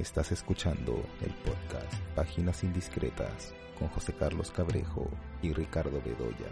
Estás escuchando el podcast Páginas Indiscretas con José Carlos Cabrejo y Ricardo Bedoya.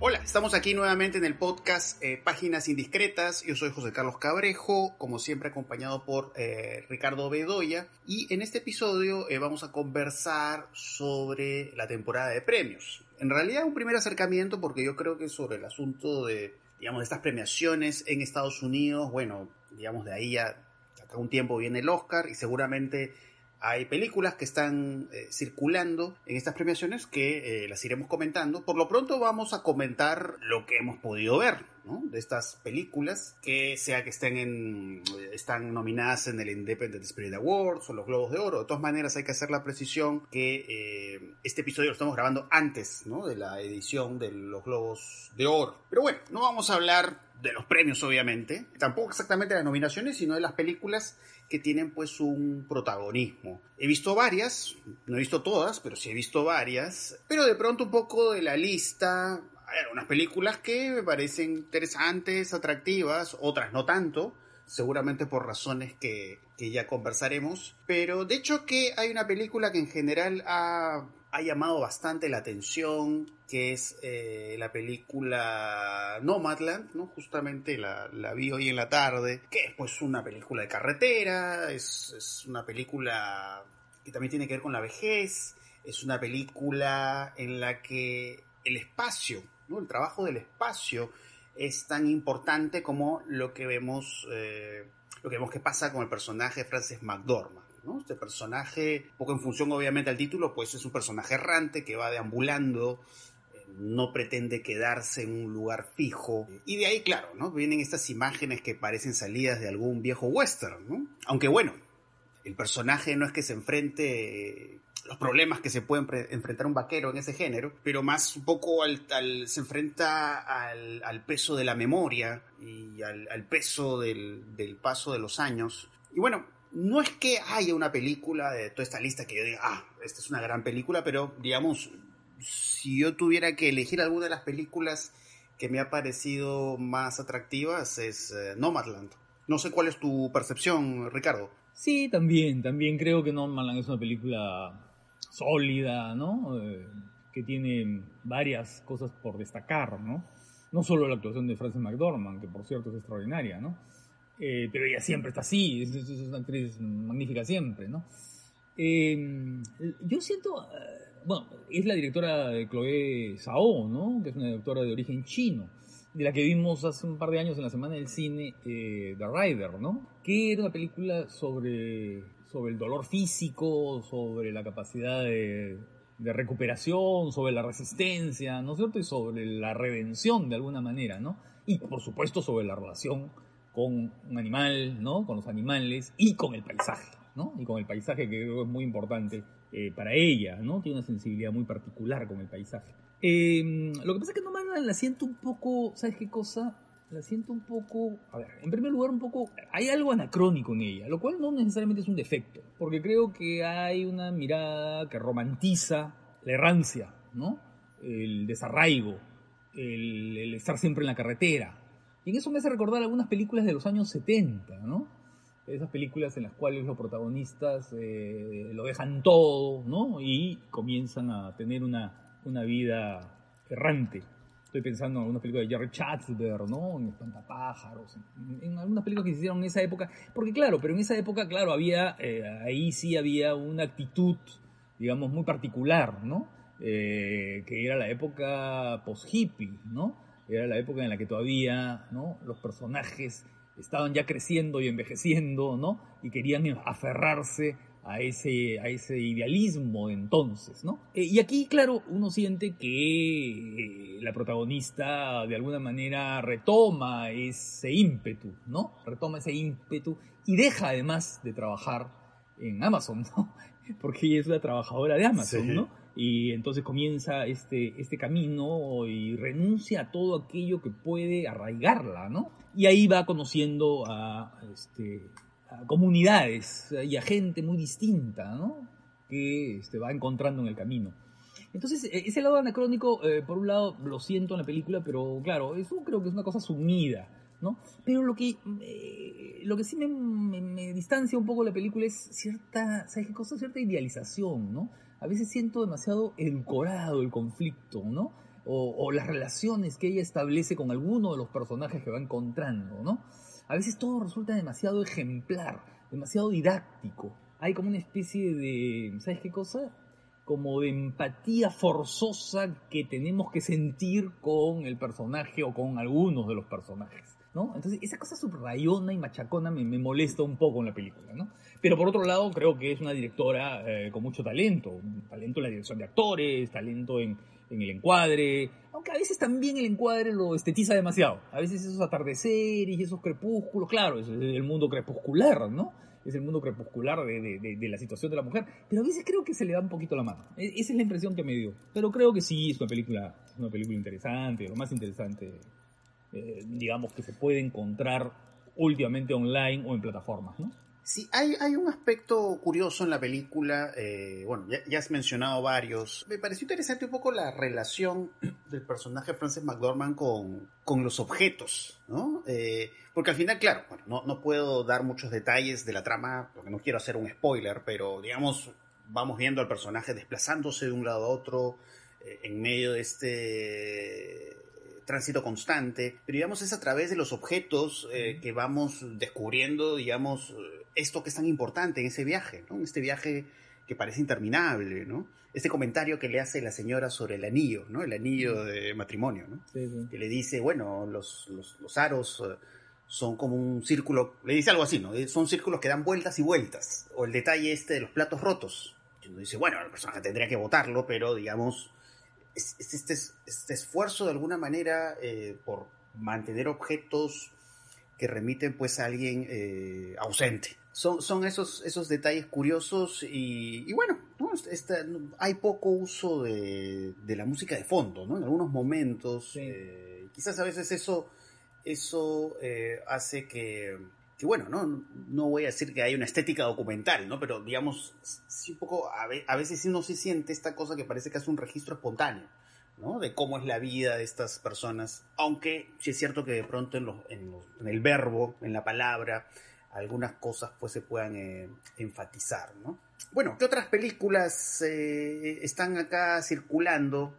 Hola, estamos aquí nuevamente en el podcast eh, Páginas Indiscretas. Yo soy José Carlos Cabrejo, como siempre acompañado por eh, Ricardo Bedoya. Y en este episodio eh, vamos a conversar sobre la temporada de premios. En realidad un primer acercamiento porque yo creo que sobre el asunto de, digamos, estas premiaciones en Estados Unidos, bueno, digamos de ahí ya acá un tiempo viene el Oscar y seguramente hay películas que están eh, circulando en estas premiaciones que eh, las iremos comentando. Por lo pronto vamos a comentar lo que hemos podido ver de estas películas, que sea que estén en, están nominadas en el Independent Spirit Awards o los Globos de Oro. De todas maneras hay que hacer la precisión que eh, este episodio lo estamos grabando antes ¿no? de la edición de los Globos de Oro. Pero bueno, no vamos a hablar de los premios obviamente, tampoco exactamente de las nominaciones, sino de las películas que tienen pues un protagonismo. He visto varias, no he visto todas, pero sí he visto varias, pero de pronto un poco de la lista, hay algunas películas que me parecen interesantes, atractivas, otras no tanto, seguramente por razones que, que ya conversaremos, pero de hecho que hay una película que en general ha ha llamado bastante la atención, que es eh, la película Nomadland, ¿no? Justamente la, la, vi hoy en la tarde, que es pues una película de carretera, es, es, una película que también tiene que ver con la vejez, es una película en la que el espacio, ¿no? El trabajo del espacio es tan importante como lo que vemos, eh, lo que vemos que pasa con el personaje de Frances McDormand. Este personaje, poco en función obviamente al título, pues es un personaje errante que va deambulando, eh, no pretende quedarse en un lugar fijo. Y de ahí, claro, ¿no? Vienen estas imágenes que parecen salidas de algún viejo western, ¿no? Aunque bueno, el personaje no es que se enfrente los problemas que se pueden enfrentar un vaquero en ese género, pero más un poco al, al se enfrenta al, peso de la memoria y al, peso del, del, paso de los años. Y bueno, no es que haya una película de toda esta lista que yo diga, ah, esta es una gran película, pero digamos, si yo tuviera que elegir alguna de las películas que me ha parecido más atractivas es eh, Nomadland. No sé cuál es tu percepción, Ricardo. Sí, también, también creo que Nomadland es una película sólida, ¿no? Eh, que tiene varias cosas por destacar, ¿no? No solo la actuación de Frances McDormand, que por cierto es extraordinaria, ¿no? Eh, pero ella siempre está así, es, una actriz magnífica siempre, ¿no? Eh, yo siento, eh, bueno, es la directora de Chloé Zhao, ¿no? Que es una directora de origen chino, de la que vimos hace un par de años en la Semana del Cine eh, The Rider, ¿no? Que era una película sobre, sobre el dolor físico, sobre la capacidad de, recuperación, sobre la resistencia, ¿no es cierto? Y sobre la redención de alguna manera, ¿no? Y por supuesto sobre la relación con un animal, ¿no? Con los animales y con el paisaje, ¿no? Y con el paisaje que creo es muy importante eh, para ella, ¿no? Tiene una sensibilidad muy particular con el paisaje. Eh, lo que pasa es que no la siento un poco, ¿sabes qué cosa? La siento un poco, a ver, en primer lugar un poco, hay algo anacrónico en ella, lo cual no necesariamente es un defecto, porque creo que hay una mirada que romantiza la errancia, ¿no? El desarraigo, el, estar siempre en la carretera, y en eso me hace recordar algunas películas de los años 70, ¿no? Esas películas en las cuales los protagonistas eh, lo dejan todo, ¿no? Y comienzan a tener una, una vida errante. Estoy pensando en algunas películas de Jerry Chatsberg, ¿no? En Espantapájaros, en, en, algunas películas que se hicieron en esa época. Porque claro, pero en esa época, claro, había, eh, ahí sí había una actitud, digamos, muy particular, ¿no? Eh, que era la época post-hippie, ¿no? Era la época en la que todavía ¿no? los personajes estaban ya creciendo y envejeciendo, ¿no? Y querían aferrarse a ese, a ese idealismo de entonces, ¿no? Eh, y aquí, claro, uno siente que eh, la protagonista de alguna manera retoma ese ímpetu, ¿no? Retoma ese ímpetu y deja además de trabajar en Amazon, ¿no? Porque ella es una trabajadora de Amazon, sí. ¿no? y entonces comienza este, este camino y renuncia a todo aquello que puede arraigarla, ¿no? Y ahí va conociendo a, este, comunidades y a gente muy distinta, ¿no? Que este, va encontrando en el camino. Entonces, e, ese lado anacrónico, eh, por un lado, lo siento en la película, pero claro, eso creo que es una cosa sumida. ¿no? Pero lo que, eh, lo que sí me, me, distancia un poco de la película es cierta, ¿sabes qué cosa? Cierta idealización, ¿no? A veces siento demasiado edulcorado el conflicto, ¿no? O, o, las relaciones que ella establece con alguno de los personajes que va encontrando, ¿no? A veces todo resulta demasiado ejemplar, demasiado didáctico. Hay como una especie de, ¿sabes qué cosa? Como de empatía forzosa que tenemos que sentir con el personaje o con algunos de los personajes. ¿no? Entonces, esa cosa subrayona y machacona me, me, molesta un poco en la película, ¿no? Pero por otro lado, creo que es una directora eh, con mucho talento. Talento en la dirección de actores, talento en, en, el encuadre. Aunque a veces también el encuadre lo estetiza demasiado. A veces esos atardeceres y esos crepúsculos, claro, es el mundo crepuscular, ¿no? Es el mundo crepuscular de, de, de, la situación de la mujer. Pero a veces creo que se le da un poquito la mano. E, esa es la impresión que me dio. Pero creo que sí, es una película, es una película interesante, lo más interesante eh, digamos, que se puede encontrar últimamente online o en plataformas, ¿no? Sí, hay, hay un aspecto curioso en la película, eh, bueno, ya, has mencionado varios. Me pareció interesante un poco la relación del personaje Frances McDormand con, con los objetos, ¿no? Eh, porque al final, claro, no, no puedo dar muchos detalles de la trama, porque no quiero hacer un spoiler, pero digamos, vamos viendo al personaje desplazándose de un lado a otro en medio de este tránsito constante, pero digamos es a través de los objetos eh, que vamos descubriendo, digamos, esto que es tan importante en ese viaje, ¿no? En este viaje que parece interminable, ¿no? Este comentario que le hace la señora sobre el anillo, ¿no? El anillo de matrimonio, ¿no? Que le dice, bueno, los, los, aros eh, son como un círculo, le dice algo así, ¿no? Eh, son círculos que dan vueltas y vueltas. O el detalle este de los platos rotos. Y uno dice, bueno, el personaje tendría que votarlo, pero digamos, este, este, esfuerzo de alguna manera eh, por mantener objetos que remiten pues a alguien eh, ausente. Son, son esos, esos detalles curiosos y, bueno, hay poco uso de, la música de fondo, ¿no? En algunos momentos, eh, quizás a veces eso, eso hace que, que bueno, ¿no? no voy a decir que hay una estética documental, ¿no? Pero digamos, sí un poco, a, veces sí no se siente esta cosa que parece que es un registro espontáneo, ¿no? De cómo es la vida de estas personas. Aunque sí es cierto que de pronto en, en, el verbo, en la palabra, algunas cosas pues se puedan eh, enfatizar, ¿no? Bueno, ¿qué otras películas eh, están acá circulando?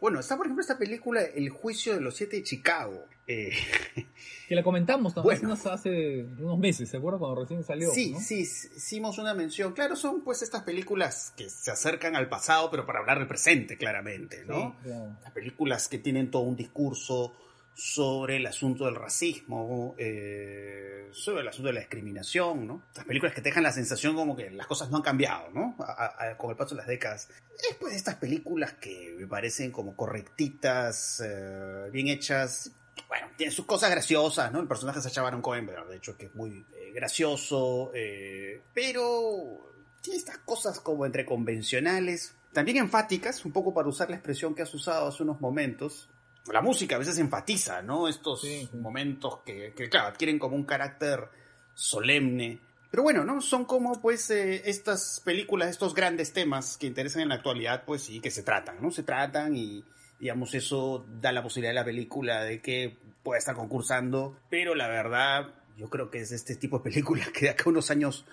Bueno, está por ejemplo esta película El juicio de los siete de Chicago. Eh, que la comentamos también hace unos meses, ¿se acuerda cuando recién salió? Sí, sí, hicimos una mención. Claro, son pues estas películas que se acercan al pasado, pero para hablar del presente, claramente, ¿no? Las películas que tienen todo un discurso sobre el asunto del racismo, eh, sobre el asunto de la discriminación, ¿no? Las películas que te dejan la sensación como que las cosas no han cambiado, ¿no? con el paso de las décadas. Después estas películas que me parecen como correctitas, eh, bien hechas, bueno, tienen sus cosas graciosas, ¿no? El personaje se Baron Cohen, de hecho, que es muy eh, gracioso, pero tiene estas cosas como entre convencionales, también enfáticas, un poco para usar la expresión que has usado hace unos momentos, la música a veces enfatiza, ¿no? Estos momentos que, claro, adquieren como un carácter solemne. Pero bueno, ¿no? Son como, pues, eh, estas películas, estos grandes temas que interesan en la actualidad, pues sí, que se tratan, ¿no? Se tratan y, digamos, eso da la posibilidad a la película de que pueda estar concursando. Pero la verdad, yo creo que es este tipo de películas que de acá a unos años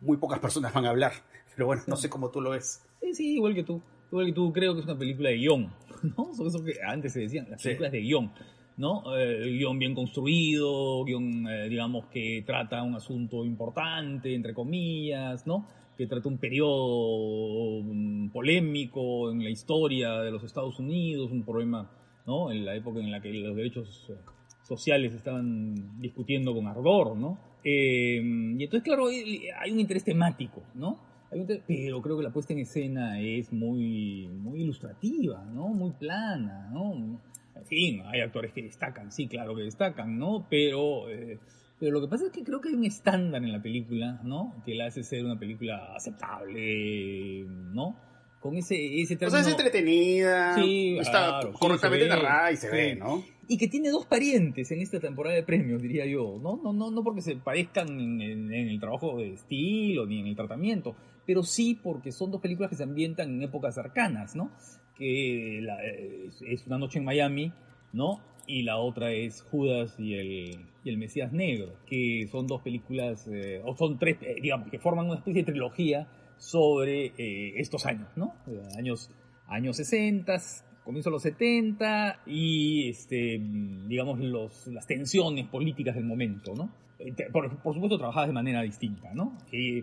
muy pocas personas van a hablar. Pero bueno, no sé cómo tú lo ves. Sí, sí, igual que tú. Igual que tú, creo que es una película de guion. ¿no? Son eso que antes se decían, las películas de guion, ¿no? Eh, guion bien construido, guion, eh, digamos, que trata un asunto importante, entre comillas, ¿no? Que trata un periodo mm, polémico en la historia de los Estados Unidos, un problema, ¿no? En la época en la que los derechos eh, sociales estaban discutiendo con ardor, ¿no? y entonces, claro, hay un interés temático, ¿no? Pero creo que la puesta en escena es muy, muy ilustrativa, ¿no? Muy plana, ¿no? En fin, hay actores que destacan, sí, claro que destacan, ¿no? Pero, eh, pero lo que pasa es que creo que hay un estándar en la película, ¿no? Que la hace ser una película aceptable, ¿no? Con ese, ese término... O sea, es entretenida, sí, está correctamente narrada y se ve, ¿no? y que tiene dos parientes en esta temporada de premios, diría yo, ¿no? No, no, no porque se parezcan en, el trabajo de estilo ni en el tratamiento, pero sí porque son dos películas que se ambientan en épocas cercanas, ¿no? Que es, Una noche en Miami, ¿no? y la otra es Judas y el, y el Mesías Negro, que son dos películas, eh, o son tres, eh, digamos, que forman una especie de trilogía sobre eh, estos años, ¿no? Años, años 60, comienzo de los 70 y, este, digamos, las tensiones políticas del momento, ¿no? Eh, Por, supuesto, trabajadas de manera distinta, ¿no? Eh,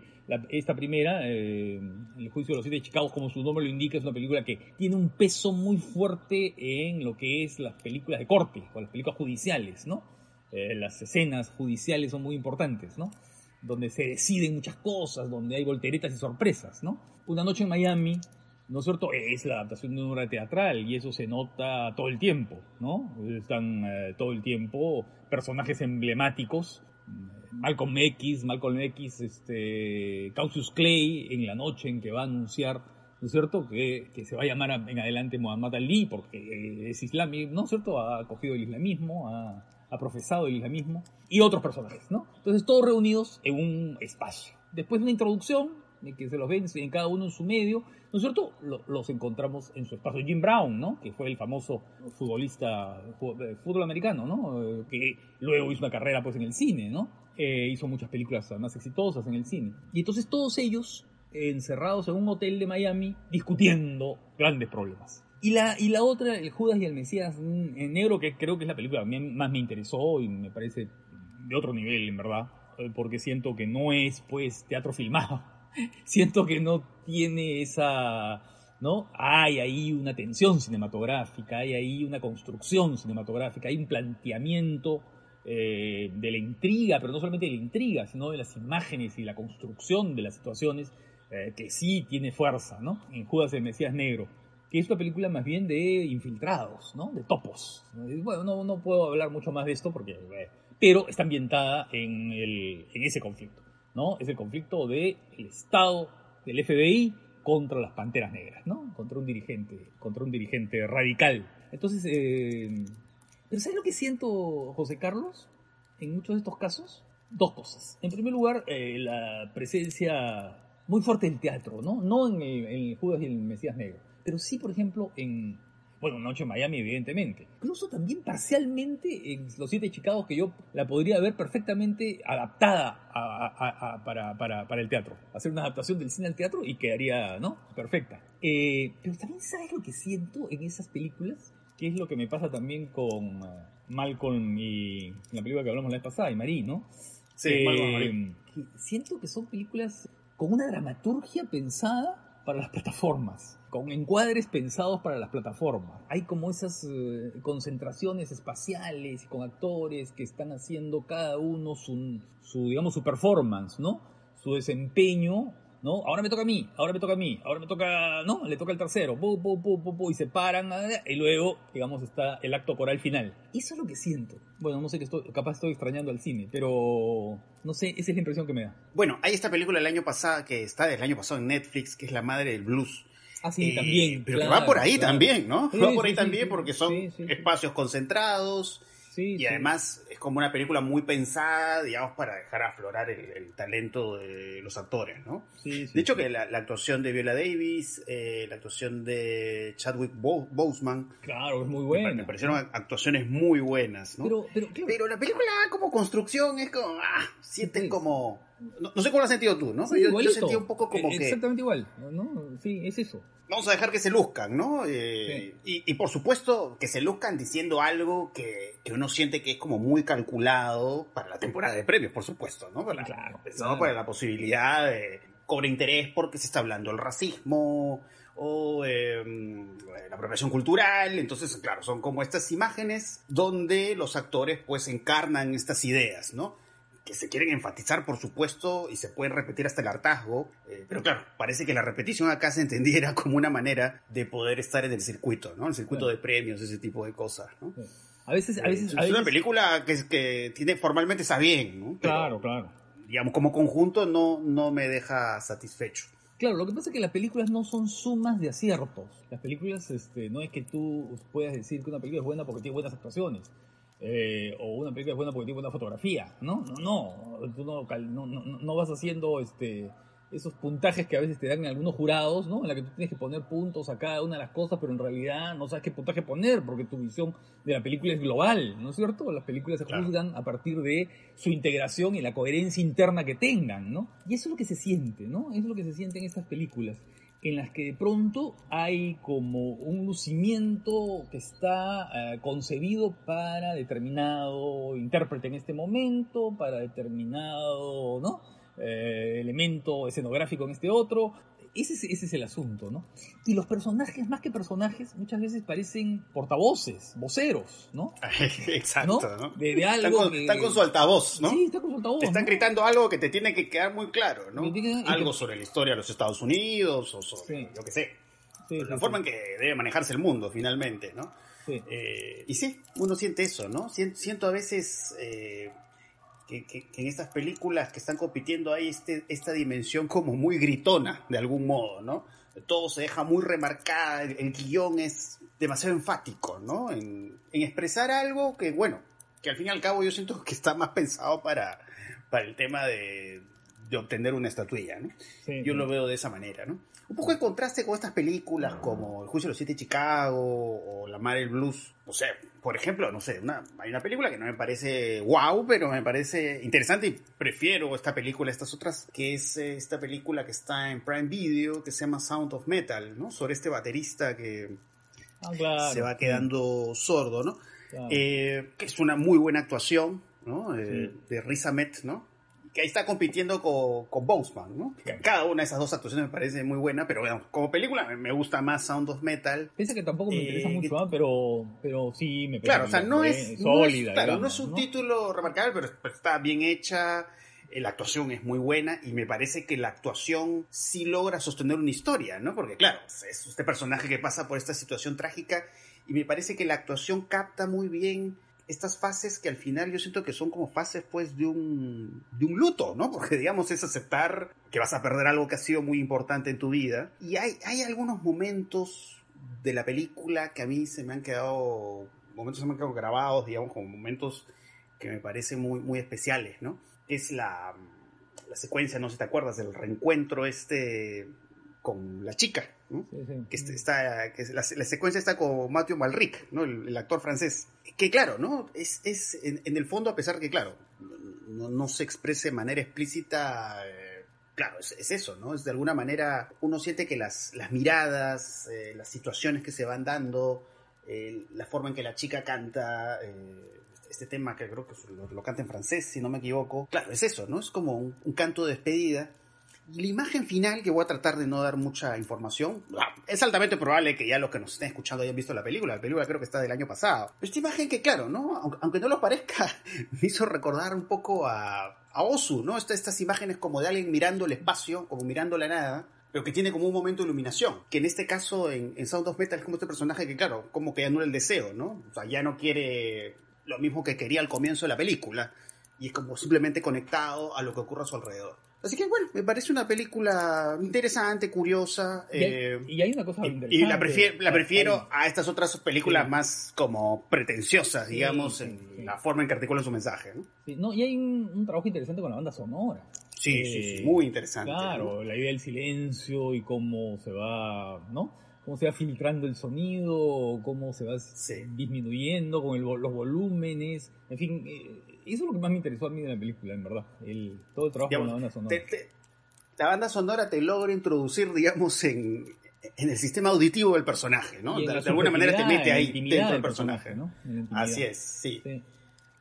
esta primera, eh, El juicio de los siete de Chicago, como su nombre lo indica, es una película que tiene un peso muy fuerte en lo que es las películas de corte o las películas judiciales, ¿no? Eh, las escenas judiciales son muy importantes, ¿no? Donde se deciden muchas cosas, donde hay volteretas y sorpresas, ¿no? Una noche en Miami, ¿no es cierto? Es la adaptación de una obra teatral y eso se nota todo el tiempo, ¿no? Están eh, todo el tiempo personajes emblemáticos, Malcolm X, Malcolm X, este, Cassius Clay, en la noche en que va a anunciar, ¿no es cierto?, que, que se va a llamar en adelante Muhammad Ali porque es islámico, ¿no es cierto?, ha acogido el islamismo, ha, ha profesado el islamismo, y otros personajes, ¿no? Entonces, todos reunidos en un espacio. Después de una introducción, que se los ven en cada uno en su medio, ¿no es cierto?, Lo- los encontramos en su espacio. Jim Brown, ¿no?, que fue el famoso futbolista, fu- de fútbol americano, ¿no?, Eh, que luego hizo una carrera, pues, en el cine, ¿no? Eh, hizo muchas películas más exitosas en el cine. Y entonces todos ellos encerrados en un hotel de Miami discutiendo grandes problemas. Y la, y la otra, el Judas y el Mesías en negro, que creo que es la película que más me interesó y me parece de otro nivel, en verdad, eh, porque siento que no es, pues, teatro filmado. Siento que no tiene esa... ¿No? Hay ahí una tensión cinematográfica, hay ahí una construcción cinematográfica, hay un planteamiento eh, de la intriga, pero no solamente de la intriga, sino de las imágenes y la construcción de las situaciones, eh, que sí tiene fuerza, ¿no? En Judas el Mesías Negro, que es una película más bien de infiltrados, ¿no? De topos. Bueno, no, puedo hablar mucho más de esto porque... eh, pero está ambientada en ese conflicto, Es el conflicto del Estado, del FBI, contra las Panteras Negras, ¿no? Contra un dirigente, contra un dirigente radical. Entonces, eh, pero ¿sabes lo que siento, José Carlos? En muchos de estos casos, dos cosas. En primer lugar, eh, la presencia muy fuerte del teatro, ¿no? No en el, en el Judas y el Mesías Negro, pero sí, por ejemplo, en, bueno, Noche en Miami, evidentemente. Incluso también parcialmente en Los Siete Chicago, que yo la podría ver perfectamente adaptada a- a- a- para, para- para el teatro. Hacer una adaptación del cine al teatro y quedaría, ¿no? Perfecta. Eh, pero también, ¿sabes lo que siento en esas películas? Que es lo que me pasa también con eh, Malcolm y la película que hablamos la vez pasada, y Marie, ¿no? Sí, Eh, Malcolm y Marie. que siento que son películas con una dramaturgia pensada para las plataformas, con encuadres pensados para las plataformas. Hay como esas eh, concentraciones espaciales con actores que están haciendo cada uno su, su, digamos, su performance, ¿no? Su desempeño, ¿no? Ahora me toca a mí, ahora me toca a mí, ahora me toca, ¿no? Le toca al tercero, pu, pu, y se paran, y luego, digamos, está el acto coral final. Eso es lo que siento. Bueno, no sé que estoy, capaz estoy extrañando al cine, pero no sé, esa es la impresión que me da. Bueno, hay esta película del año pasado, que está del año pasado en Netflix, que es La Madre del Blues. Ah, sí, Eh, también. Pero que va por ahí claro. también, ¿no? Sí, va por ahí sí, también porque son espacios concentrados Sí, y sí. además es como una película muy pensada, digamos, para dejar aflorar el, el talento de los actores, ¿no? Sí, De hecho, que la, la actuación de Viola Davis, eh, la actuación de Chadwick Bo- Boseman, Claro, es muy buena. me parecieron actuaciones muy buenas, ¿no? Pero, pero, claro, Pero la película como construcción es como, ah, sienten como... No, no sé cómo lo has sentido tú, ¿no? sí, yo, yo sentí un poco como Eh, que Exactamente igual, ¿no? Sí, es eso. vamos a dejar que se luzcan, ¿no? Eh, y, y por supuesto que se luzcan diciendo algo que, que uno siente que es como muy calculado para la temporada de premios, por supuesto, ¿no? Para, Claro, pensado claro. para la posibilidad de cobrar interés porque se está hablando del racismo o eh, la apropiación cultural, entonces claro, son como estas imágenes donde los actores pues encarnan estas ideas, ¿no? Que se quieren enfatizar, por supuesto, y se pueden repetir hasta el hartazgo, eh, pero claro, parece que la repetición acá se entendiera como una manera de poder estar en el circuito, ¿no? El circuito de premios, ese tipo de cosas, ¿no? A veces, a Eh, veces, es a veces- una película que, que tiene formalmente está bien, ¿no? Pero, Claro, claro. digamos, como conjunto no, no me deja satisfecho. Claro, lo que pasa es que las películas no son sumas de aciertos. Las películas, este, no es que tú puedas decir que una película es buena porque tiene buenas actuaciones. Eh, o una película es buena porque tiene buena fotografía. No, no, no. Tú no, no, no, vas haciendo este, esos puntajes que a veces te dan en algunos jurados, ¿no? En la que tú tienes que poner puntos a cada una de las cosas, pero en realidad no sabes qué puntaje poner, porque tu visión de la película es global, ¿no es cierto? Las películas se juzgan a partir de su integración y la coherencia interna que tengan, ¿no? Y eso es lo que se siente, ¿no? Eso es lo que se siente en estas películas en las que de pronto hay como un lucimiento que está eh, concebido para determinado intérprete en este momento, para determinado ¿no? Eh, elemento escenográfico en este otro. Ese es, ese es el asunto, ¿no? Y los personajes, más que personajes, muchas veces parecen portavoces, voceros, ¿no? Exacto, ¿no? De, algo están, con, están, con, su altavoz, ¿no? Sí, están con su altavoz. Te están ¿no? gritando algo que te tiene que quedar muy claro, ¿no? Algo sobre la historia de los Estados Unidos o sobre, sí. yo qué sé, sí, la sí, forma en que debe manejarse el mundo, finalmente, ¿no? Eh, y sí, uno siente eso, ¿no? Siento a veces... Eh, que, que, que, en estas películas que están compitiendo hay este, esta dimensión como muy gritona, de algún modo, ¿no? Todo se deja muy remarcada, el, el guion es demasiado enfático, ¿no? En, en, expresar algo que, bueno, que al fin y al cabo yo siento que está más pensado para, para el tema de, de obtener una estatuilla, ¿no? Sí, yo sí. lo veo de esa manera, ¿no? Un poco de contraste con estas películas como El Juicio de los Siete de Chicago o La Madre del Blues. O sea, por ejemplo, no sé, una, hay una película que no me parece wow, pero me parece interesante y prefiero esta película a estas otras, que es esta película que está en Prime Video, que se llama Sound of Metal, ¿no? Sobre este baterista que ah, claro. se va quedando sordo, ¿no? Claro. Eh, que es una muy buena actuación, ¿no? Eh, sí. De Riz Ahmed, ¿no? Que ahí está compitiendo con, con Boseman, ¿no? Cada una de esas dos actuaciones me parece muy buena, pero bueno, como película me gusta más Sound of Metal. Piensa que tampoco me interesa eh, mucho, ¿eh? pero, pero sí me parece Claro, o sea, no es, sólida. No es, claro, digamos, no es un ¿no? título remarcable, pero, pero está bien hecha eh, la actuación es muy buena y me parece que la actuación sí logra sostener una historia, ¿no? Porque claro, es este personaje que pasa por esta situación trágica y me parece que la actuación capta muy bien estas fases que al final yo siento que son como fases pues de un, de un luto, ¿no? Porque digamos es aceptar que vas a perder algo que ha sido muy importante en tu vida. Y hay, hay algunos momentos de la película que a mí se me han quedado, momentos se me han quedado grabados, digamos, como momentos que me parecen muy, muy especiales, ¿no? Es la, la secuencia, no sé si te acuerdas, del reencuentro este con la chica, ¿no? Sí, sí. Que está, que la, la, secuencia está con Matthew Malric, ¿no? El, el, actor francés. Que claro, ¿no? Es, es en, en, el fondo, a pesar que, claro, no, no se exprese de manera explícita, eh, claro, es, es, eso, ¿no? Es de alguna manera, uno siente que las, las miradas, eh, las situaciones que se van dando, eh, la forma en que la chica canta, eh, este tema que creo que lo, lo, canta en francés, si no me equivoco, claro, es eso, ¿no? Es como un, un canto de despedida la imagen final, que voy a tratar de no dar mucha información, es altamente probable que ya los que nos estén escuchando hayan visto la película. La película creo que está del año pasado. Esta imagen que, claro, ¿no? Aunque no lo parezca, me hizo recordar un poco a, a Osu, ¿no? Estas, estas imágenes como de alguien mirando el espacio, como mirando la nada pero que tiene como un momento de iluminación. Que en este caso, en, en, Sound of Metal, es como este personaje que, claro, como que anula el deseo, ¿no? O ya no quiere lo mismo que quería al comienzo de la película. Y es como simplemente conectado a lo que ocurre a su alrededor. Así que bueno, me parece una película interesante, curiosa. Y hay, eh, y hay una cosa y, interesante. Y la prefiero, la prefiero a estas otras películas sí. más como pretenciosas, digamos, sí, en sí. la forma en que articulan su mensaje. ¿no? ¿no? y hay un, un, trabajo interesante con la banda sonora. Sí, eh, sí, muy interesante. Claro, ¿no? la idea del silencio y cómo se va, ¿no? Cómo se va filtrando el sonido, cómo se va disminuyendo con el, los volúmenes, en fin. Eh, eso es lo que más me interesó a mí de la película, en verdad. El, todo el trabajo digamos, con la banda sonora. Te, te, la banda sonora te logra introducir, digamos, en, en el sistema auditivo del personaje, ¿no? De, de, alguna manera te mete ahí dentro del personaje. ¿no? Así es, sí. sí.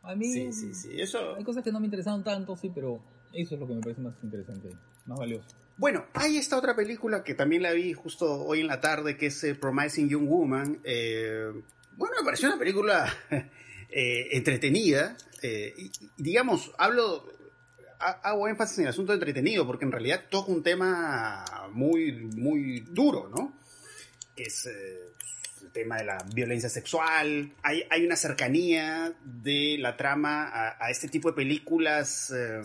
A mí sí, sí, sí. Eso... hay cosas que no me interesaron tanto, sí, pero eso es lo que me parece más interesante, más valioso. Bueno, hay esta otra película que también la vi justo hoy en la tarde, que es eh, Promising Young Woman. Eh, bueno, me pareció una película eh, entretenida. Eh, y, digamos, hablo, hago énfasis en el asunto entretenido, porque en realidad toca un tema muy, muy duro, ¿no? Que es eh, el tema de la violencia sexual. Hay, hay una cercanía de la trama a, a este tipo de películas. Eh,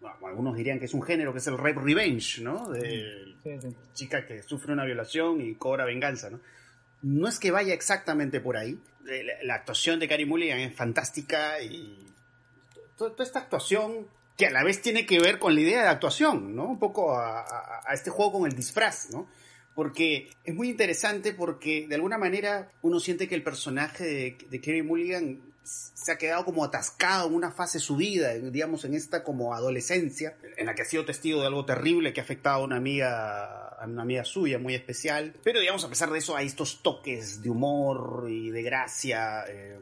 bueno, algunos dirían que es un género, que es el rape revenge, ¿no? De sí, sí. chica que sufre una violación y cobra venganza, ¿no? No es que vaya exactamente por ahí, la, actuación de Carey Mulligan es fantástica y toda esta actuación que a la vez tiene que ver con la idea de actuación, ¿no? Un poco a, a este juego con el disfraz, ¿no? porque es muy interesante porque de alguna manera uno siente que el personaje de, de Kerry Mulligan se ha quedado como atascado en una fase de su vida, digamos, en esta como adolescencia, en la que ha sido testigo de algo terrible que ha afectado a una amiga, a una amiga suya muy especial. Pero, digamos, a pesar de eso, hay estos toques de humor y de gracia. Eh,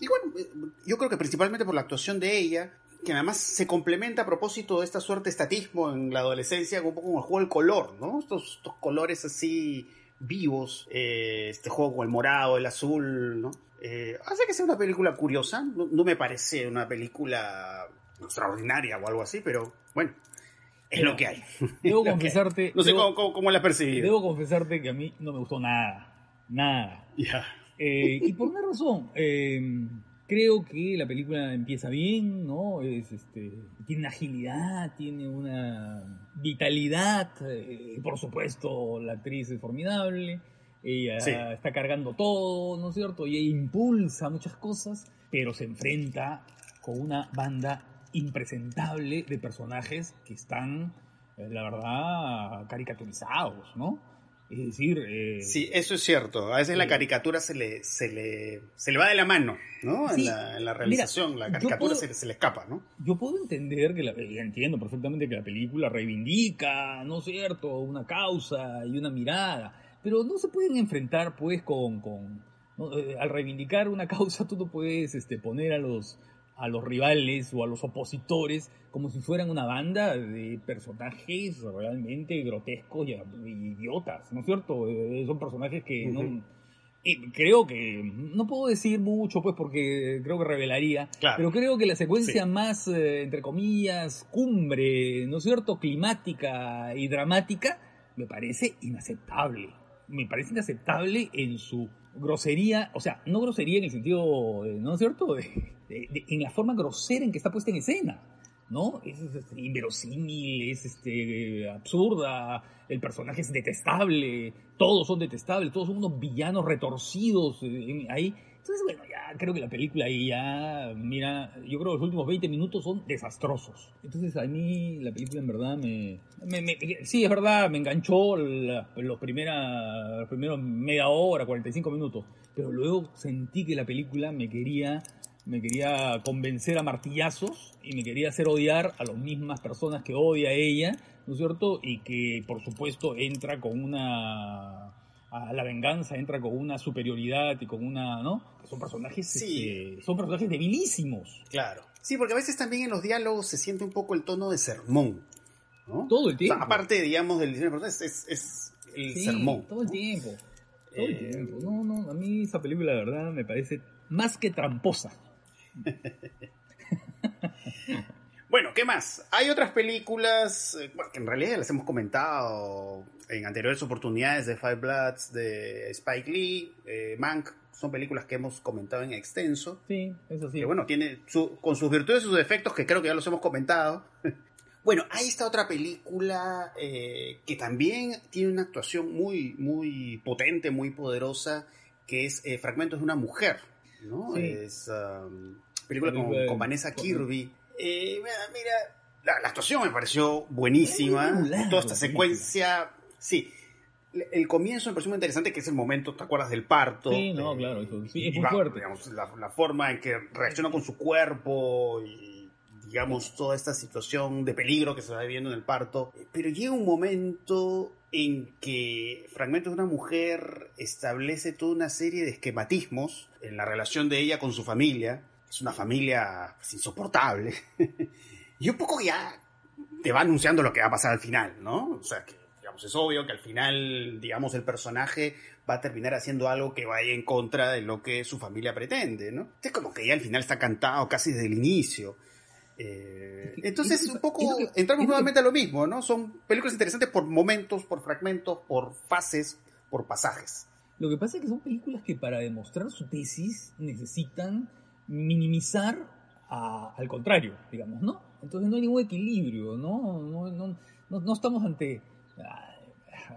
y bueno, eh, yo creo que principalmente por la actuación de ella, que además se complementa a propósito de esta suerte de estatismo en la adolescencia, un poco como el juego del color, ¿no? Estos, colores así vivos, eh, este juego con el morado, el azul, ¿no? Eh, hace que sea una película curiosa, no, me parece una película extraordinaria o algo así, pero bueno, es lo que hay. Debo confesarte... no sé cómo, la percibí. Debo confesarte que a mí no me gustó nada, nada. Eh, y por una razón, Creo que la película empieza bien, ¿no? Es, este, tiene una agilidad, tiene una vitalidad, eh, por supuesto la actriz es formidable, ella está cargando todo, ¿no es cierto? Y ella impulsa muchas cosas, pero se enfrenta con una banda impresentable de personajes que están, eh, la verdad, caricaturizados, ¿no? Es decir... Eh, sí, eso es cierto. A veces la caricatura se le, se le, se le va de la mano, ¿no? en, la, realización, la caricatura se, le escapa, ¿no? Yo puedo entender que la... Entiendo perfectamente que la película reivindica, ¿no es cierto?, una causa y una mirada, pero no se pueden enfrentar, pues, con... con eh, al reivindicar una causa tú no puedes este, poner a los a los rivales o a los opositores como si fueran una banda de personajes realmente grotescos y idiotas, ¿no es cierto? Eh, son personajes que no... creo que, no puedo decir mucho pues porque creo que revelaría, pero creo que la secuencia más, eh, entre comillas, cumbre, ¿no es cierto?, climática y dramática, me parece inaceptable. Me parece inaceptable en su grosería, o sea, no grosería en el sentido, ¿no es cierto?, en la forma grosera en que está puesta en escena. ¿no? Es, inverosímil, es este, absurda, el personaje es detestable, todos son detestables, todos son unos villanos retorcidos eh, ahí. Entonces, bueno, ya creo que la película ahí ya, mira, yo creo que los últimos 20 minutos son desastrosos. Entonces, a mí la película en verdad me... sí, es verdad, me enganchó los, primera, los primeros media hora, 45 minutos, pero luego sentí que la película me quería me quería convencer a martillazos y me quería hacer odiar a las mismas personas que odia a ella, ¿no es cierto? Y que por supuesto entra con una a la venganza entra con una superioridad y con una, ¿no? son personajes, sí. Este, son personajes debilísimos. Claro. Sí, porque a veces también en los diálogos se siente un poco el tono de sermón, ¿no? Todo el tiempo. aparte, digamos, del diseño de es, es, el sermón. Todo el tiempo. Todo el eh, tiempo. No, no, a mí esa película, la verdad, me parece más que tramposa. bueno, ¿qué más? Hay otras películas eh, que en realidad las hemos comentado en anteriores oportunidades de Five Bloods, de Spike Lee, eh, Mank. Son películas que hemos comentado en extenso. Sí, eso sí. Que bueno, tiene con sus virtudes y sus defectos, que creo que ya los hemos comentado. Bueno, hay esta otra película eh, que también tiene una actuación muy, muy potente, muy poderosa, que es Fragmentos de una mujer. ¿no? Es um, película con, Vanessa Kirby. Eh, mira, la, actuación me pareció buenísima. Toda esta secuencia, sí. El comienzo me pareció muy interesante, que es el momento, ¿te acuerdas del parto? Sí, no, claro, sí, es muy fuerte. la, forma en que reacciona con su cuerpo y, digamos, toda esta situación de peligro que se va viviendo en el parto. Pero llega un momento en que Fragmentos de una mujer establece toda una serie de esquematismos en la relación de ella con su familia. Es una familia pues, insoportable. y un poco ya te va anunciando lo que va a pasar al final, ¿no? O sea, que digamos, es obvio que al final, digamos, el personaje va a terminar haciendo algo que vaya en contra de lo que su familia pretende, ¿no? Es como que ya al final está cantado casi desde el inicio. Eh, entonces, un poco, entramos nuevamente a lo mismo, ¿no? Son películas interesantes por momentos, por fragmentos, por fases, por pasajes. Lo que pasa es que son películas que para demostrar su tesis necesitan minimizar al contrario, digamos, ¿no? Entonces no hay ningún equilibrio, ¿no? No, no, no, estamos ante...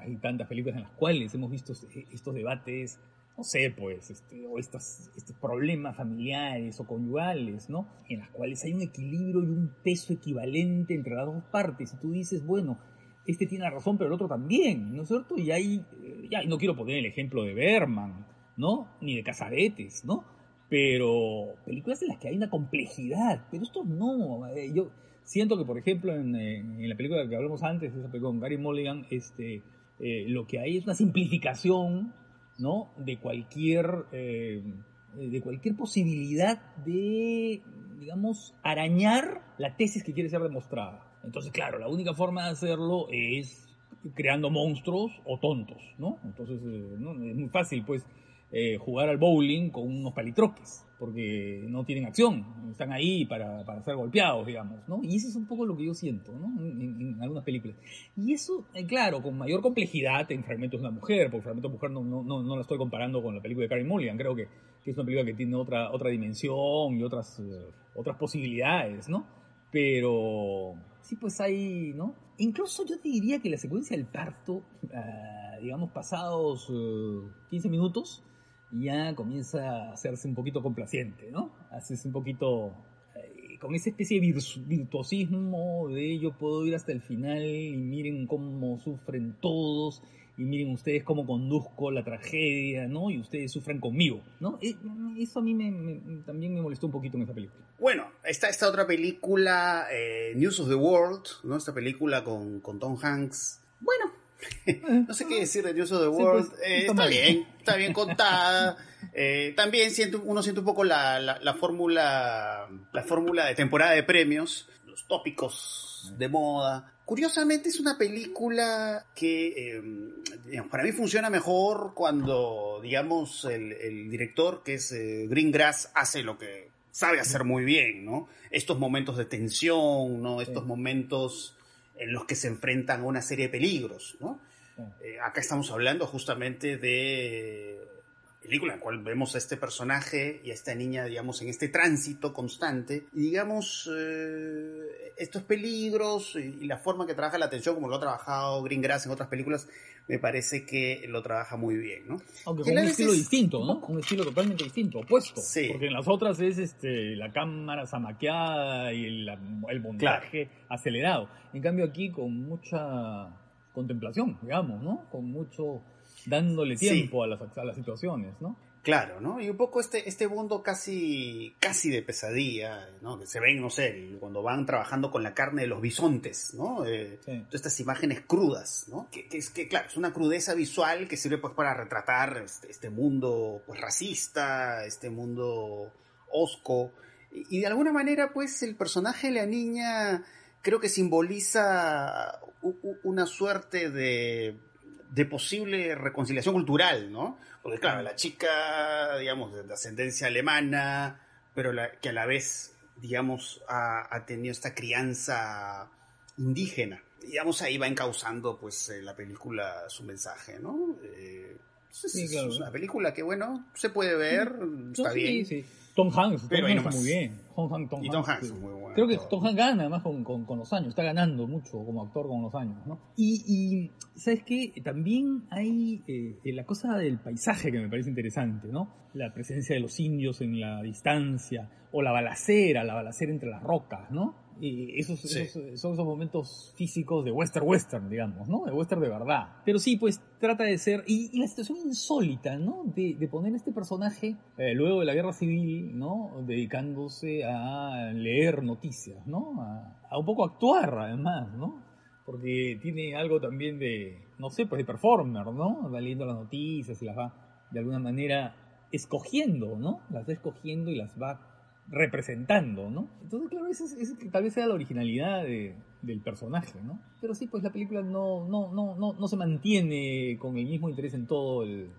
hay tantas películas en las cuales hemos visto estos debates no sé, pues, este, o estas, estos problemas familiares o conyugales, ¿no? En las cuales hay un equilibrio y un peso equivalente entre las dos partes. Y tú dices, bueno, este tiene razón, pero el otro también, ¿no es cierto? Y hay, eh, ya, no quiero poner el ejemplo de Berman, ¿no? Ni de Casaretes, ¿no? Pero películas en las que hay una complejidad, pero esto no. Eh, yo siento que, por ejemplo, en, en, la película que hablamos antes, esa película con Gary Mulligan, este, eh, lo que hay es una simplificación, ¿no? De cualquier, de cualquier posibilidad de, digamos, arañar la tesis que quiere ser demostrada. Entonces, claro, la única forma de hacerlo es creando monstruos o tontos, ¿no? Entonces, eh, ¿no? es muy fácil, pues, eh, jugar al bowling con unos palitroques, porque no tienen acción, están ahí para, para ser golpeados, digamos, ¿no? Y eso es un poco lo que yo siento, ¿no? En, algunas películas. Y eso, eh, claro, con mayor complejidad en Fragmentos de una Mujer, porque Fragmentos de Mujer no, no, no, no la estoy comparando con la película de Karen Mulligan, creo que, que, es una película que tiene otra, otra dimensión y otras, otras posibilidades, ¿no? Pero sí, pues hay, ¿no? Incluso yo te diría que la secuencia del parto, ah, digamos, pasados 15 eh, ya comienza a hacerse un poquito complaciente, ¿no? Hacerse un poquito eh, con esa especie de virtuosismo de yo puedo ir hasta el final y miren cómo sufren todos y miren ustedes cómo conduzco la tragedia, ¿no? Y ustedes sufren conmigo, ¿no? Eh, eso a mí me, también me molestó un poquito en esa película. Bueno, está esta otra película, eh, News of the World, ¿no? Esta película con, con Tom Hanks. No sé qué decir de News of the World. Pues, eh, está, bien, está bien contada. también siento, uno siente un poco la, la, la fórmula la fórmula de temporada de premios, los tópicos de moda. Curiosamente es una película que eh, para mí funciona mejor cuando, digamos, el, director, que es eh, Greengrass, hace lo que sabe hacer muy bien, ¿no? Estos momentos de tensión, ¿no? Estos momentos en los que se enfrentan a una serie de peligros, ¿no? Eh, acá estamos hablando justamente de película en la cual vemos a este personaje y a esta niña, digamos, en este tránsito constante. Y digamos, eh, estos peligros y, la forma que trabaja la atención, como lo ha trabajado Greengrass en otras películas, me parece que lo trabaja muy bien, ¿no? Aunque con un estilo distinto, ¿no? Un estilo totalmente distinto, opuesto. Sí. Porque en las otras es este, la cámara zamaqueada y el, el montaje acelerado. En cambio aquí con mucha contemplación, digamos, ¿no? Con mucho dándole tiempo a, las, a las situaciones, ¿no? Claro, ¿no? Y un poco este, este mundo casi, casi de pesadilla, ¿no? Que se ven, no sé, cuando van trabajando con la carne de los bisontes, ¿no? Eh, Todas estas imágenes crudas, ¿no? Que, es que, claro, es una crudeza visual que sirve pues para retratar este, este mundo pues racista, este mundo osco. Y, y, de alguna manera, pues, el personaje de la niña creo que simboliza una suerte de de posible reconciliación cultural, ¿no? Porque claro, la chica, digamos, de ascendencia alemana, pero que a la vez, digamos, ha, tenido esta crianza indígena. Digamos, ahí va encauzando, pues, eh, la película su mensaje, ¿no? Eh, es, una película que, bueno, se puede ver, está bien. Tom Hanks, pero Tom Hanks muy bien. Tom Hanks, Tom y Tom Hanks, muy bueno. Creo que Tom Hanks gana además con, con, los años, está ganando mucho como actor con los años, ¿no? Y, y ¿sabes qué? También hay eh, la cosa del paisaje que me parece interesante, ¿no? La presencia de los indios en la distancia, o la balacera, la balacera entre las rocas, ¿no? Y esos, son esos momentos físicos de western western, digamos, ¿no? De western de verdad. Pero sí, pues trata de ser... Y, la situación insólita, ¿no? De, de poner este personaje, eh, luego de la guerra civil, ¿no? Dedicándose a leer noticias, ¿no? A, a un poco actuar, además, ¿no? Porque tiene algo también de, no sé, pues de performer, ¿no? Va leyendo las noticias y las va, de alguna manera, escogiendo, ¿no? Las va escogiendo y las va representando, ¿no? Entonces, claro, eso, tal vez sea la originalidad del personaje, ¿no? Pero sí, pues la película no, no, no, no, no se mantiene con el mismo interés en todo el,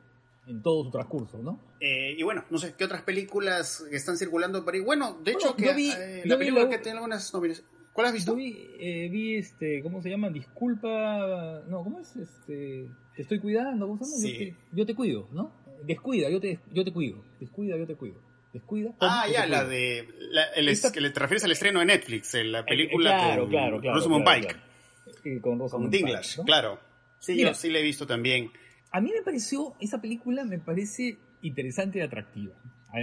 en todo su transcurso, ¿no? Eh, y bueno, no sé, ¿qué otras películas están circulando por ahí? Bueno, de hecho, que, vi, eh, la película que tiene algunas nominaciones. ¿Cuál has visto? Yo vi, eh, vi, este, ¿cómo se llama? Disculpa, no, ¿cómo es? Este, te estoy cuidando, ¿cómo se llama? Yo, te, yo, te, cuido, ¿no? Descuida, yo te, yo te cuido. Descuida, yo te cuido descuida. Ah, ya, la de. La, el, que le te refieres al estreno de Netflix, la película claro, con claro, claro, Rosamund Pike. con Rosamund Pike. claro. Sí, yo sí la he visto también. A mí me pareció, esa película me parece interesante y atractiva.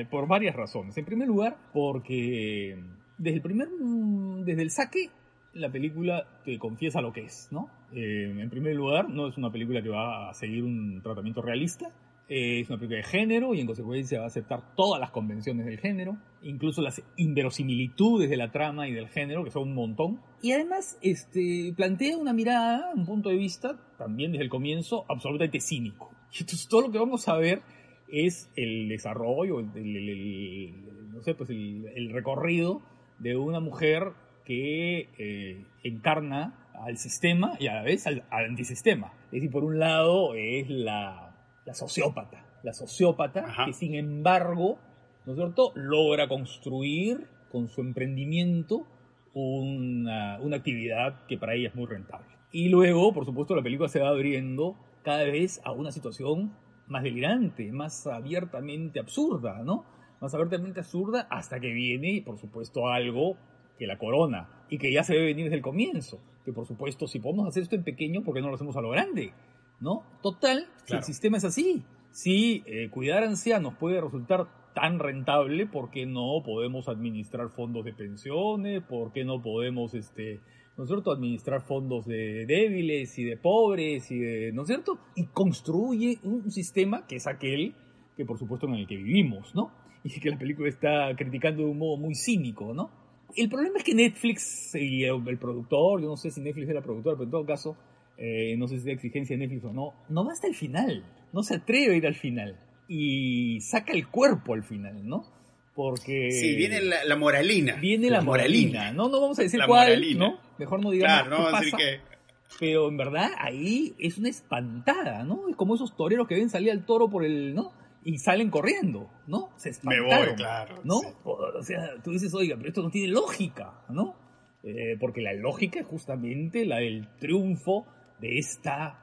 por varias razones. En primer lugar, porque desde el primer, desde el saque, la película te confiesa lo que es, ¿no? Eh, en primer lugar, no es una película que va a seguir un tratamiento realista, eh, es una película de género y en consecuencia va a aceptar todas las convenciones del género, incluso las inverosimilitudes de la trama y del género, que son un montón. Y además este, plantea una mirada, un punto de vista, también desde el comienzo, absolutamente cínico. Entonces todo lo que vamos a ver es el desarrollo, el, no sé, pues el, recorrido de una mujer que eh, encarna al sistema y a la vez al, antisistema. Es decir, por un lado es la, sociópata, la sociópata que sin embargo, ¿no es cierto?, logra construir con su emprendimiento una, una actividad que para ella es muy rentable. Y luego, por supuesto, la película se va abriendo cada vez a una situación más delirante, más abiertamente absurda, ¿no? Más abiertamente absurda hasta que viene, por supuesto, algo que la corona y que ya se debe venir desde el comienzo. Que por supuesto, si podemos hacer esto en pequeño, ¿por qué no lo hacemos a lo grande? ¿No? Total, si el sistema es así. Si eh, cuidar ancianos puede resultar tan rentable, ¿por qué no podemos administrar fondos de pensiones? ¿Por qué no podemos, este, ¿no es cierto?, administrar fondos de débiles y de pobres, y de, ¿no es cierto? Y construye un sistema que es aquel que, por supuesto, en el que vivimos, ¿no? Y que la película está criticando de un modo muy cínico, ¿no? El problema es que Netflix y el, productor, yo no sé si Netflix era productor, pero en todo caso, eh, no sé si es exigencia de Netflix o no, no va hasta el final, no se atreve a ir al final y saca el cuerpo al final, ¿no? Porque... Sí, viene la, moralina. Viene la, moralina. ¿no? No vamos a decir cuál, ¿no? Mejor no digamos claro, no vamos a decir que... Pero en verdad ahí es una espantada, ¿no? Es como esos toreros que ven salir al toro por el, ¿no? y salen corriendo, ¿no? Se espantaron, Me voy, claro. ¿no? O sea, tú dices, oiga, pero esto no tiene lógica, ¿no? Eh, porque la lógica es justamente la del triunfo de esta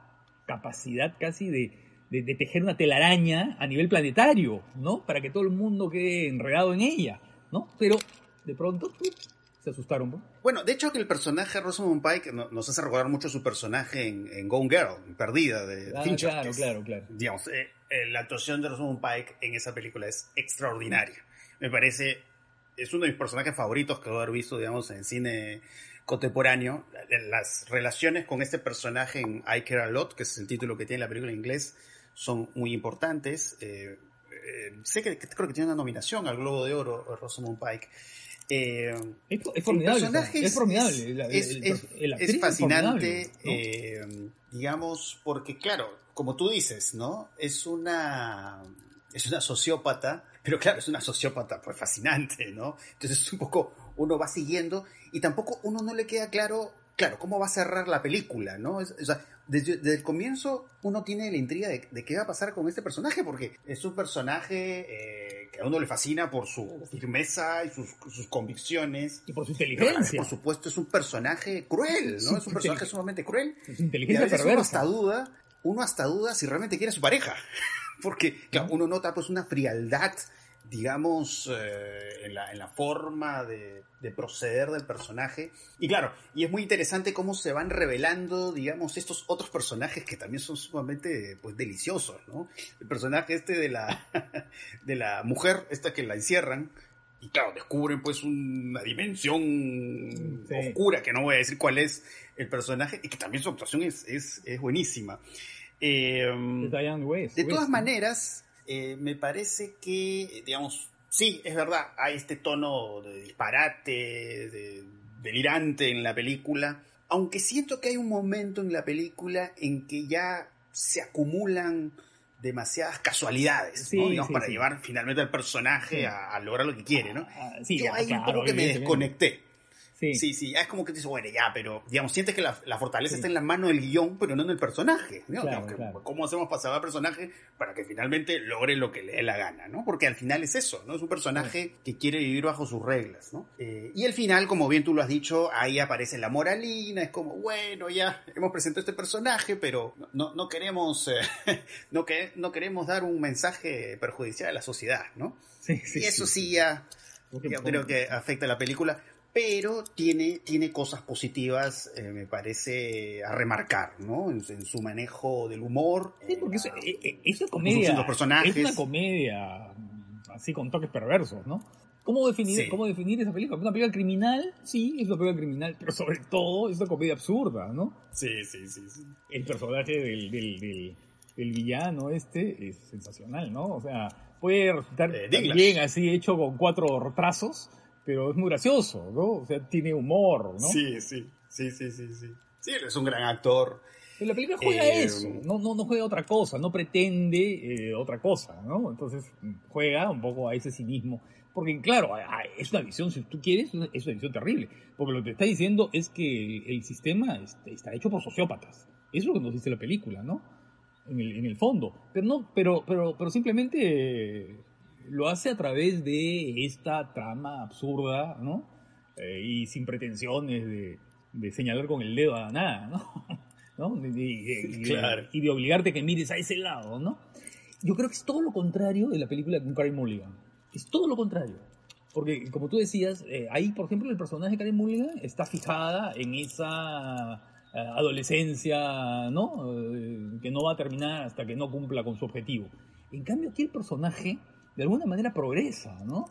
capacidad casi de, de, tejer una telaraña a nivel planetario, ¿no? Para que todo el mundo quede enredado en ella, ¿no? Pero de pronto se asustaron. ¿no? Bueno, de hecho que el personaje Rosamund Pike nos hace recordar mucho su personaje en, Gone Girl, Perdida, de ah, Claro, claro, claro. Digamos, eh, eh, la actuación de Rosamund Pike en esa película es extraordinaria. Me parece, es uno de mis personajes favoritos que haber visto, digamos, en cine contemporáneo. Las relaciones con este personaje en I Care a Lot, que es el título que tiene la película en inglés, son muy importantes. Eh, sé que, creo que tiene una nominación al Globo de Oro, Rosamund Pike. Eh, es, formidable. Es, formidable. Es, fascinante, eh, digamos, porque claro, como tú dices, ¿no? Es una, es una sociópata, pero claro, es una sociópata pues fascinante, ¿no? Entonces un poco uno va siguiendo y tampoco uno no le queda claro, claro, cómo va a cerrar la película, ¿no? o sea, desde, el comienzo uno tiene la intriga de, qué va a pasar con este personaje, porque es un personaje eh, que a uno le fascina por su firmeza y sus, convicciones. Y por su inteligencia. por supuesto, es un personaje cruel, ¿no? Es un personaje sumamente cruel. Su inteligencia y a uno hasta duda, uno hasta duda si realmente quiere a su pareja. porque uno nota pues una frialdad digamos, eh, en, la, en, la, forma de, de, proceder del personaje. Y claro, y es muy interesante cómo se van revelando, digamos, estos otros personajes que también son sumamente, pues, deliciosos, ¿no? El personaje este de la, de la mujer, esta que la encierran, y claro, descubren pues una dimensión oscura, que no voy a decir cuál es el personaje, y que también su actuación es, es, es buenísima. Eh, de todas maneras, eh, me parece que, digamos, sí, es verdad, hay este tono de disparate, de delirante en la película, aunque siento que hay un momento en la película en que ya se acumulan demasiadas casualidades, para llevar finalmente al personaje a, lograr lo que quiere, ¿no? Ah, sí, Yo ahí un poco que me desconecté. Sí. sí, es como que te dices, bueno, ya, pero digamos, sientes que la, fortaleza está en la mano del guion, pero no en el personaje. ¿Cómo hacemos pasar al personaje para que finalmente logre lo que le dé la gana? ¿no? Porque al final es eso, ¿no? Es un personaje que quiere vivir bajo sus reglas, ¿no? Eh, y al final, como bien tú lo has dicho, ahí aparece la moralina, es como, bueno, ya hemos presentado este personaje, pero no, no queremos, eh, no, que, no queremos dar un mensaje perjudicial a la sociedad, ¿no? Sí, sí, y eso sí, ya, creo que afecta a la película pero tiene, tiene cosas positivas, eh, me parece, a remarcar, ¿no? En, en, su manejo del humor. Sí, porque eso, eh, eh, es comedia. Los personajes. Es una comedia así con toques perversos, ¿no? ¿Cómo definir, sí. ¿Cómo definir esa película? ¿Una película criminal? Sí, es una película criminal, pero sobre todo es una comedia absurda, ¿no? Sí, sí, sí. sí. El personaje del, del, del, del villano este es sensacional, ¿no? O sea, puede resultar eh, bien así hecho con cuatro retrasos, pero es muy gracioso, ¿no? O sea, tiene humor, ¿no? Sí, sí, sí, sí, sí, sí. Sí, es un gran actor. Y la película juega eh, eso, no, no, no juega otra cosa, no pretende eh, otra cosa, ¿no? Entonces juega un poco a ese cinismo. Porque, claro, es una visión, si tú quieres, es una visión terrible. Porque lo que te está diciendo es que el sistema está hecho por sociópatas. Eso es lo que nos dice la película, ¿no? En el, en el fondo. Pero, no, pero, pero, pero simplemente lo hace a través de esta trama absurda, ¿no? Eh, y sin pretensiones de, de, señalar con el dedo a nada, ¿no? ¿No? Y, claro. y, de obligarte que mires a ese lado, ¿no? Yo creo que es todo lo contrario de la película con Karen Mulligan. Es todo lo contrario. Porque, como tú decías, eh, ahí, por ejemplo, el personaje de Karen Mulligan está fijada en esa eh, adolescencia, ¿no? Eh, que no va a terminar hasta que no cumpla con su objetivo. En cambio, aquí el personaje de alguna manera progresa, ¿no?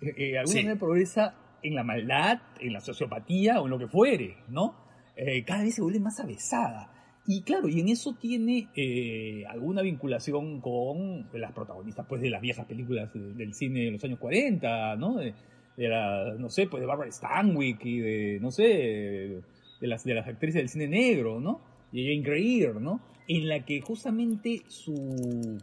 Eh, eh, de alguna manera progresa en la maldad, en la sociopatía o en lo que fuere, ¿no? Eh, cada vez se vuelve más avesada. Y claro, y en eso tiene eh, alguna vinculación con las protagonistas pues, de las viejas películas del cine de los años 40, ¿no? De, de la, no sé, pues de Barbara Stanwyck y de, no sé, de las, de las actrices del cine negro, ¿no? De Jane Greer, ¿no? En la que justamente su,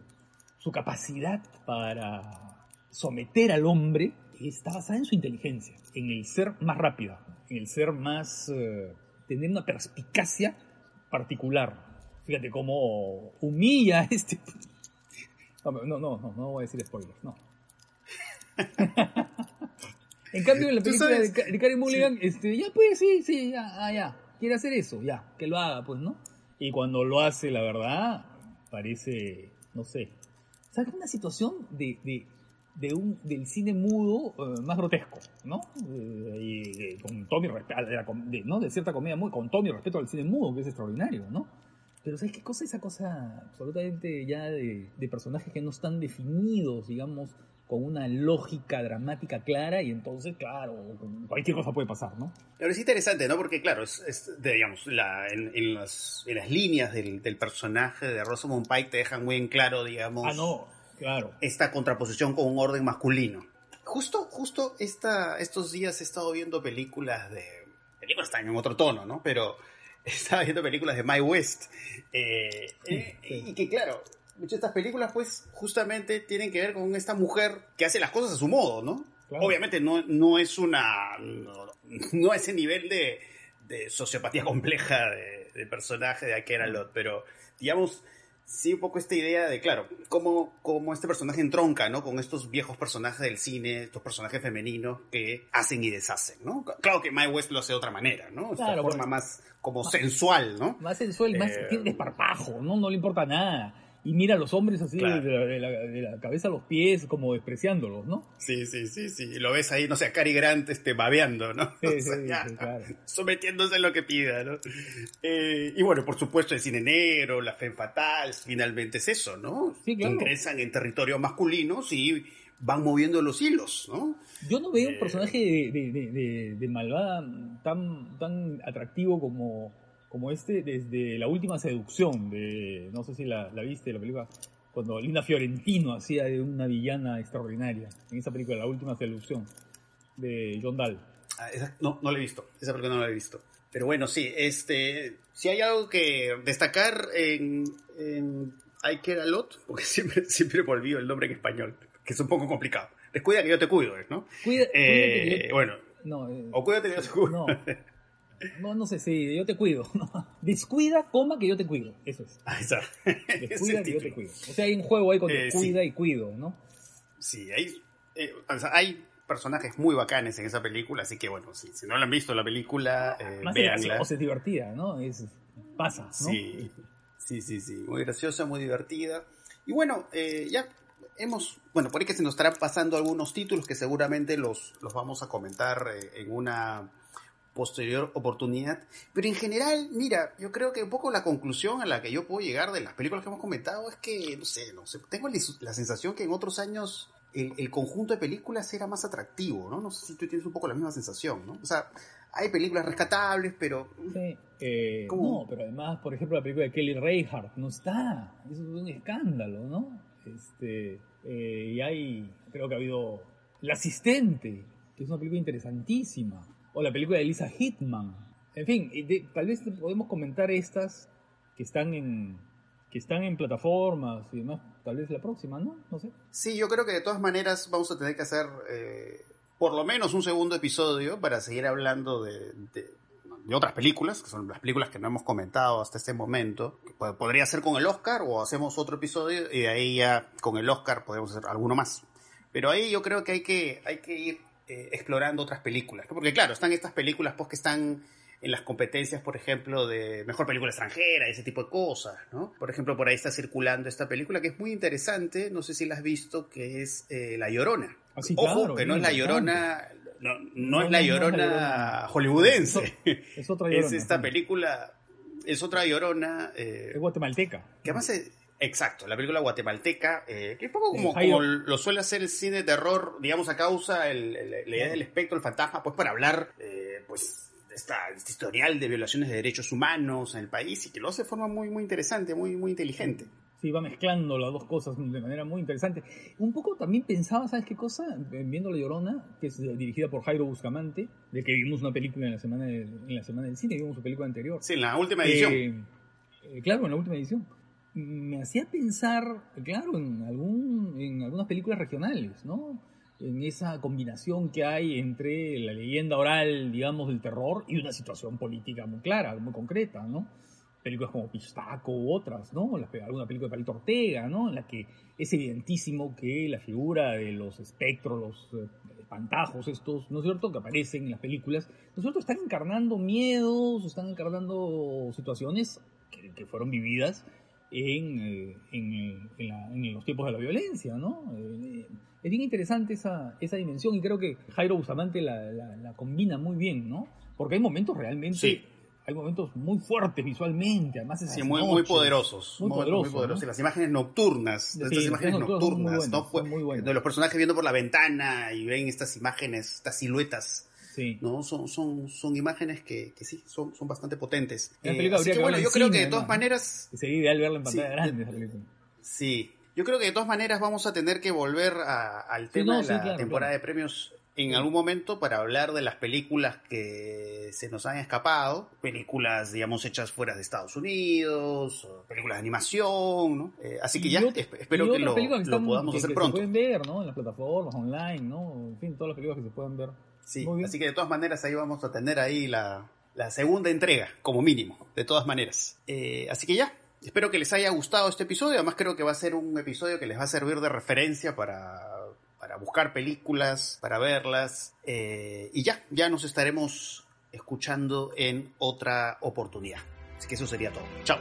su capacidad para someter al hombre está basada en su inteligencia, en el ser más rápido, en el ser más... Eh, tener una perspicacia particular. Fíjate cómo humilla a este... No, no, no, no, no voy a decir spoilers, no. en cambio, en la película de, de Karen Mulligan, sí. este, ya pues, sí, sí, ya, ah, ya, quiere hacer eso, ya, que lo haga, pues, ¿no? Y cuando lo hace, la verdad, parece, no sé, ¿Sabes? Una situación de, de, un, del cine mudo uh, más grotesco, ¿no? Eh, y, con todo mi respeto. De cierta comedia muy, con todo mi respeto al cine mudo, que es extraordinario, ¿no? Pero ¿sabes qué cosa? Esa cosa absolutamente ya de, de personajes que no están definidos, digamos, con una lógica dramática clara y entonces, claro, cualquier cosa puede pasar, ¿no? Pero es interesante, ¿no? Porque, claro, es, es digamos, la, en, en, las, en, las, líneas del, del, personaje de Rosamund Pike te dejan muy en claro, digamos, ah, no, claro. esta contraposición con un orden masculino. Justo, justo esta, estos días he estado viendo películas de... Películas están en otro tono, ¿no? Pero estaba viendo películas de My West. Eh, eh, y que, claro, muchas de estas películas, pues, justamente tienen que ver con esta mujer que hace las cosas a su modo, ¿no? Claro. Obviamente no, no es una. No, no ese nivel de, de sociopatía compleja de, de, personaje de Akira Lot, pero digamos. Sí, un poco esta idea de, claro, cómo, cómo este personaje entronca, ¿no? Con estos viejos personajes del cine, estos personajes femeninos que hacen y deshacen, ¿no? Claro que Mae West lo hace de otra manera, ¿no? Esta claro, forma más como más, sensual, ¿no? Más sensual, eh, más tiene desparpajo, ¿no? No le importa nada y mira a los hombres así claro. de, la, de, la, de, la, cabeza a los pies, como despreciándolos, ¿no? Sí, sí, sí, sí. Y lo ves ahí, no sé, a Cary Grant este, babeando, ¿no? Sí, o sea, sí, ya, sí, claro. Sometiéndose a lo que pida, ¿no? Eh, y bueno, por supuesto, el cine negro, la fe fatal, finalmente es eso, ¿no? Sí, claro. Ingresan en territorios masculinos y van moviendo los hilos, ¿no? Yo no veo eh... un personaje de, de, de, de, malvada tan, tan atractivo como como este desde la última seducción de, no sé si la, la viste, la película, cuando Linda Fiorentino hacía de una villana extraordinaria, en esa película, La última seducción, de John Dahl. Ah, esa, no, no la he visto, esa película no la he visto. Pero bueno, sí, este, si hay algo que destacar en, en I Care a Lot, porque siempre, siempre me olvido el nombre en español, que es un poco complicado. Descuida que yo te cuido, ¿no? Cuida, eh, yo, bueno, no, eh, o cuídate que yo te cuido. No. No, no sé, sí, yo te cuido. Descuida, coma, que yo te cuido. Eso es. Ahí está. Descuida, que yo te cuido. O sea, hay un juego ahí con eh, descuida sí. y cuido, ¿no? Sí, hay, eh, o sea, hay personajes muy bacanes en esa película, así que bueno, sí, si no la han visto la película, eh, Más véanla. O sea, es divertida, ¿no? Es, pasa, ¿no? Sí, sí, sí, sí, muy graciosa, muy divertida. Y bueno, eh, ya hemos, bueno, por ahí que se nos estarán pasando algunos títulos que seguramente los, los vamos a comentar eh, en una posterior oportunidad. Pero en general, mira, yo creo que un poco la conclusión a la que yo puedo llegar de las películas que hemos comentado es que, no sé, no sé, tengo la sensación que en otros años el, el, conjunto de películas era más atractivo, ¿no? No sé si tú tienes un poco la misma sensación, ¿no? O sea, hay películas rescatables, pero... Sí, eh, no, pero además, por ejemplo, la película de Kelly Reichardt no está. Eso es un escándalo, ¿no? Este, eh, y hay, creo que ha habido El Asistente, que es una película interesantísima o la película de Lisa Hitman. En fin, tal vez podemos comentar estas que están en que están en plataformas y demás, tal vez la próxima, ¿no? No sé. Sí, yo creo que de todas maneras vamos a tener que hacer eh, por lo menos un segundo episodio para seguir hablando de, de, otras películas, que son las películas que no hemos comentado hasta este momento. Podría ser con el Oscar o hacemos otro episodio y de ahí ya con el Oscar podemos hacer alguno más. Pero ahí yo creo que hay que, hay que ir eh, explorando otras películas. Porque claro, están estas películas pues, que están en las competencias, por ejemplo, de mejor película extranjera, ese tipo de cosas, ¿no? Por ejemplo, por ahí está circulando esta película que es muy interesante, no sé si la has visto, que es eh, La Llorona. Ah, Ojo, que no es La Llorona, no, es La Llorona hollywoodense. Es, otra Llorona. Es esta película, es otra Llorona. Eh, es guatemalteca. Que además es, Exacto, la película guatemalteca, eh, que es poco como, como, lo suele hacer el cine de terror, digamos, a causa el, la idea del espectro, el fantasma, pues para hablar, eh, pues, de esta, este historial de violaciones de derechos humanos en el país y que lo hace de forma muy, muy interesante, muy, muy inteligente. Sí, va mezclando las dos cosas de manera muy interesante. Un poco también pensaba, ¿sabes qué cosa? Viendo La Llorona, que es dirigida por Jairo Buscamante, de que vimos una película en la semana, en la semana del cine, vimos su película anterior. Sí, en la última edición. Eh, claro, en la última edición me hacía pensar, claro, en, algún, en algunas películas regionales, ¿no? En esa combinación que hay entre la leyenda oral, digamos, del terror y una situación política muy clara, muy concreta, ¿no? Películas como Pistaco u otras, ¿no? Alguna película de Palito Ortega, ¿no? En la que es evidentísimo que la figura de los espectros, los eh, espantajos estos, ¿no es cierto?, que aparecen en las películas, ¿no es cierto?, están encarnando miedos, están encarnando situaciones que, que fueron vividas en, eh, en, en, los tiempos de la violencia, ¿no? Eh, es bien interesante esa, esa dimensión y creo que Jairo Bustamante la, la, combina muy bien, ¿no? Porque hay momentos realmente... Hay momentos muy fuertes visualmente, además sí, muy, muy poderosos. Muy, poderosos. Las imágenes nocturnas, estas imágenes nocturnas, ¿no? De los personajes viendo por la ventana y ven estas imágenes, estas siluetas ¿no? Son, son, son imágenes que, que sí, son, son bastante potentes. Eh, bueno, yo creo que de todas maneras... Sería ideal verla en pantalla grande Sí, yo creo que de todas maneras vamos a tener que volver al tema de la temporada de premios en algún momento para hablar de las películas que se nos han escapado, películas, digamos, hechas fuera de Estados Unidos, películas de animación, ¿no? Eh, así que ya espero que lo, lo podamos hacer pronto. Se pueden ver, ¿no? En las plataformas, online, ¿no? En fin, todas las películas que se pueden ver. Sí, así que de todas maneras ahí vamos a tener ahí la, segunda entrega, como mínimo, de todas maneras. Eh, así que ya, espero que les haya gustado este episodio, además creo que va a ser un episodio que les va a servir de referencia para, para buscar películas, para verlas, eh, y ya, ya nos estaremos escuchando en otra oportunidad. Así que eso sería todo. Chao.